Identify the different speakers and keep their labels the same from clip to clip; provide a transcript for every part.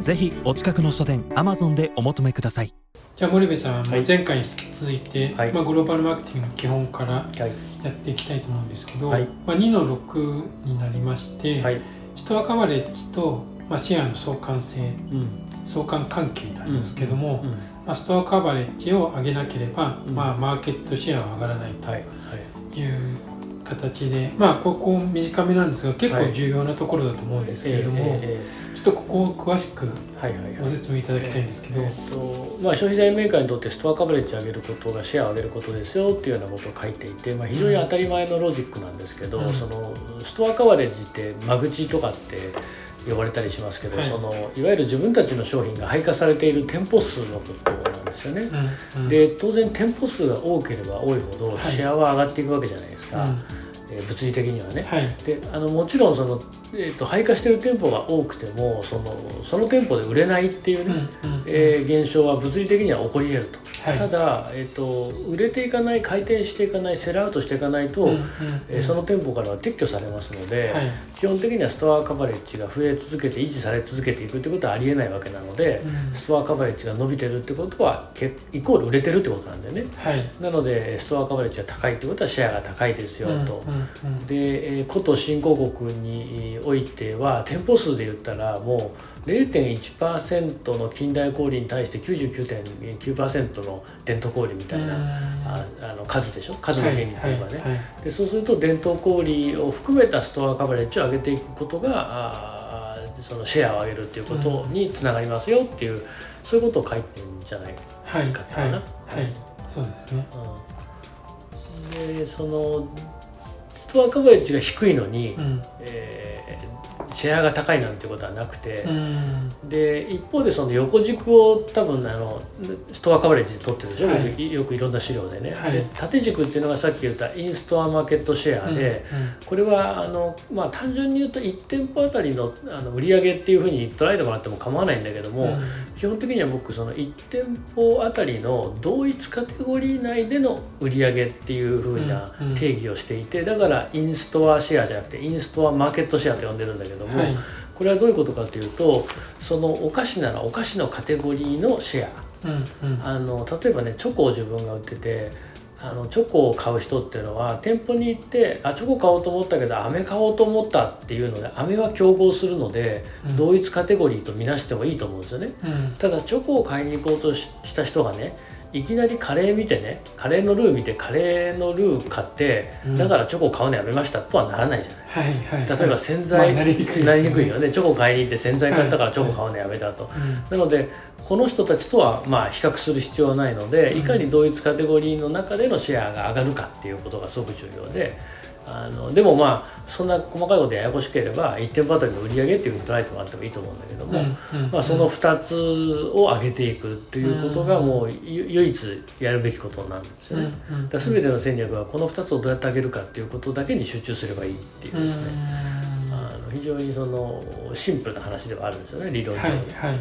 Speaker 1: ぜひお近くの書店アマゾンでお求めください。
Speaker 2: じゃあ森部さん、
Speaker 3: はい。
Speaker 2: 前回に引き続いて、
Speaker 3: はい。
Speaker 2: まあ、グローバルマーケティングの基本から
Speaker 3: はい。
Speaker 2: やっていきたいと思うんですけど、
Speaker 3: はい。
Speaker 2: まあ、2の6になりまして、
Speaker 3: はい。
Speaker 2: ストアカバレッジと、まあ、シェアの相関性
Speaker 3: うん。
Speaker 2: 相関関係なんですけども、
Speaker 3: うん。
Speaker 2: まあ、ストアカバレッジを上げなければ、
Speaker 3: うん。
Speaker 2: まあ、マーケットシェアは上がらない
Speaker 3: はい。はい。
Speaker 2: という形で、まあここ短めなんですが結構重要なところだと思うんですけれども、
Speaker 3: え
Speaker 2: ちょっとここを詳しく
Speaker 3: えはいはい
Speaker 2: ご
Speaker 3: はい。
Speaker 2: 説明いただきたいんですけど、
Speaker 3: えっとまあ、消費財メーカーにとってストアカバレッジを上げることがシェアを上げることですよっていうようなことを書いていて、まあ、非常に当たり前のロジックなんですけど、
Speaker 2: うん。
Speaker 3: そのストアカバレッジって間口とかって呼ばれたりしますけど、
Speaker 2: はい。
Speaker 3: そのいわゆる自分たちの商品が配下されている店舗数のことなんですよね。
Speaker 2: うん。うん。
Speaker 3: で当然店舗数が多ければ多いほど
Speaker 2: はい。
Speaker 3: シェアは上がっていくわけじゃないですか、
Speaker 2: うん。
Speaker 3: えー物理的にはね。
Speaker 2: はい。
Speaker 3: であのもちろんその、えー、と配下してる店舗が多くてもそのその店舗で売れないっていうね、
Speaker 2: うんうん
Speaker 3: えー現象は物理的には起こり得ると、
Speaker 2: はい。
Speaker 3: ただ、えー、と売れていかない回転していかないセルアウトしていかないと、
Speaker 2: うんうん
Speaker 3: えーその店舗からは撤去されますので、
Speaker 2: はい。
Speaker 3: 基本的にはストアカバレッジが増え続けて維持され続けていくってことはありえないわけなので、
Speaker 2: うん。
Speaker 3: ストアカバレッジが伸びてるってことはけイコール売れてるってことなんでね。
Speaker 2: はい。
Speaker 3: なのでストアカバレッジが高いってことはシェアが高いですよと。
Speaker 2: うんうんうん。
Speaker 3: で、えー古都新興国においては店舗数で言ったらもう0.1%の近代小売に対して99.9%の伝統小売みたいな、ああの数でしょ？数の変に言えばね、
Speaker 2: はいはい
Speaker 3: でそうすると伝統小売を含めたストアカバレッジを上げていくことがあーそのシェアを上げるっていうことにつながりますよっていう、そういうことを書いてるんじゃない
Speaker 2: はいはい。はいはい。そうですね。
Speaker 3: うん。でそのストアカバレッジが低いのに、
Speaker 2: うん。
Speaker 3: えーシェアが高いなんてことはなくて、
Speaker 2: うん。
Speaker 3: で一方でその横軸を多分あのストアカバレッジで取ってるでしょ、
Speaker 2: はい。
Speaker 3: よくいろんな資料でね、
Speaker 2: はい。
Speaker 3: で縦軸っていうのがさっき言ったインストアマーケットシェアで、
Speaker 2: うん。
Speaker 3: これはあの、まあ、単純に言うと1店舗あたりのあの売り上げっていうふうに捉えてもらっても構わないんだけども、
Speaker 2: うん。
Speaker 3: 基本的には僕その1店舗あたりの同一カテゴリー内での売り上げっていうふうな
Speaker 2: うん。うん。
Speaker 3: 定義をしていてだからインストアシェアじゃなくてインストアマーケットシェアと呼んでるんだけども、
Speaker 2: はい。
Speaker 3: これはどういうことかというとそのお菓子ならお菓子のカテゴリーのシェ
Speaker 2: うんうん。
Speaker 3: アあの例えばねチョコを自分が売っててあのチョコを買う人っていうのは店舗に行ってあチョコ買おうと思ったけど飴買おうと思ったっていうので飴は競合するので、
Speaker 2: うん。
Speaker 3: 同一カテゴリーとみなしてもいいと思うんですよね。
Speaker 2: うん。
Speaker 3: ただチョコを買いに行こうとしした人がねいきなりカレー見てねカレーのルー見てカレーのルー買って、
Speaker 2: うん。
Speaker 3: だからチョコを買うのやめましたとはならないじゃない。
Speaker 2: はいはい
Speaker 3: 例えば洗剤、
Speaker 2: まあなりにくいですね。
Speaker 3: なりにくいよね。チョコ買いに行って洗剤買ったからチョコ買うのやめたと、
Speaker 2: うん。
Speaker 3: なのでこの人たちとはまあ比較する必要はないので、
Speaker 2: うん。
Speaker 3: いかに同一カテゴリーの中でのシェアが上がるかっていうことがすごく重要であのでもまあそんな細かいことややこしければ1店舗あたりの売り上げっていうふうに捉えてもらってもいいと思うんだけども、
Speaker 2: うんうん
Speaker 3: まあ、その2つを上げていくっていうことがもうゆ唯一やるべきことなんですよね。
Speaker 2: うんうん
Speaker 3: だ全ての戦略はこの2つをどうやって上げるかっていうことだけに集中すればいいっていう
Speaker 2: うん
Speaker 3: ですね、あの非常にそのシンプルな話ではあるんですよね理論上
Speaker 2: はい
Speaker 3: に、
Speaker 2: はいはい。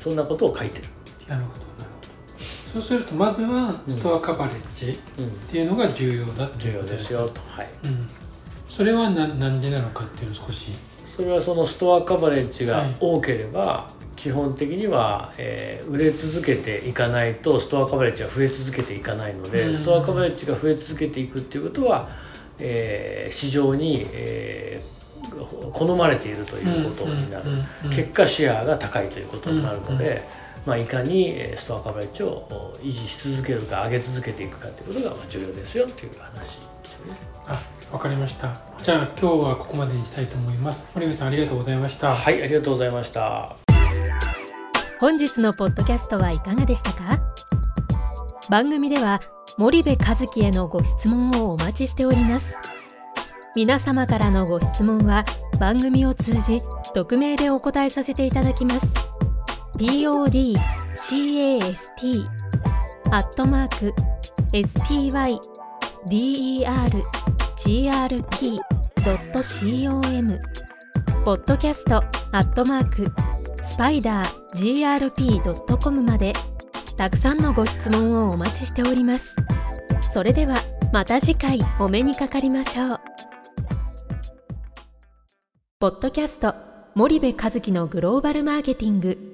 Speaker 3: そんなことを書いてる、
Speaker 2: なるほどそうするとまずはストアカバレッジっ
Speaker 3: うん、
Speaker 2: ていうのが重要だってい
Speaker 3: 重要ですよと、はい、
Speaker 2: うんそれはななんでなのかっていうのを少し。
Speaker 3: それはそのストアカバレッジが
Speaker 2: はい。
Speaker 3: 多ければ、基本的には、えー売れ続けていかないとストアカバレッジは増え続けていかないので、
Speaker 2: うん。
Speaker 3: ストアカバレッジが増え続けていくっていうことは、えー市場に、えー好まれているということになる、
Speaker 2: うんうんうん
Speaker 3: 結果シェアが高いということになるので、まあ、いかにえーストアカバレッジをお維持し続けるか上げ続けていくかということがまあ重要ですよという話ですよね。
Speaker 2: あわかりました。じゃあ今日はここまでにしたいと思います。森部さんありがとうございました。
Speaker 3: はい、ありがとうございました。
Speaker 4: 本日のポッドキャストはいかがでしたか？番組では森部和樹へのご質問をお待ちしております。皆様からのご質問は番組を通じ匿名でお答えさせていただきます podcast アットマーク spydergrp.com ポッドキャストアットマークスパイダー grp.com までたくさんのご質問をお待ちしております。それではまた次回お目にかかりましょう。ポッドキャスト森部和樹のグローバルマーケティング。